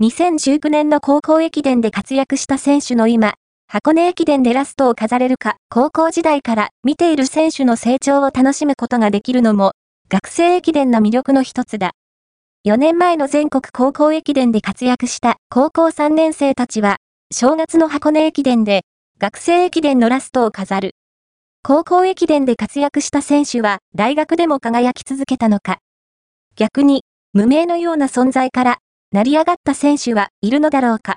2019年の高校駅伝で活躍した選手の今、箱根駅伝でラストを飾れるか、高校時代から見ている選手の成長を楽しむことができるのも、学生駅伝の魅力の一つだ。4年前の全国高校駅伝で活躍した高校3年生たちは、正月の箱根駅伝で、学生駅伝のラストを飾る。高校駅伝で活躍した選手は大学でも輝き続けたのか。逆に、無名のような存在から成り上がった選手はいるのだろうか。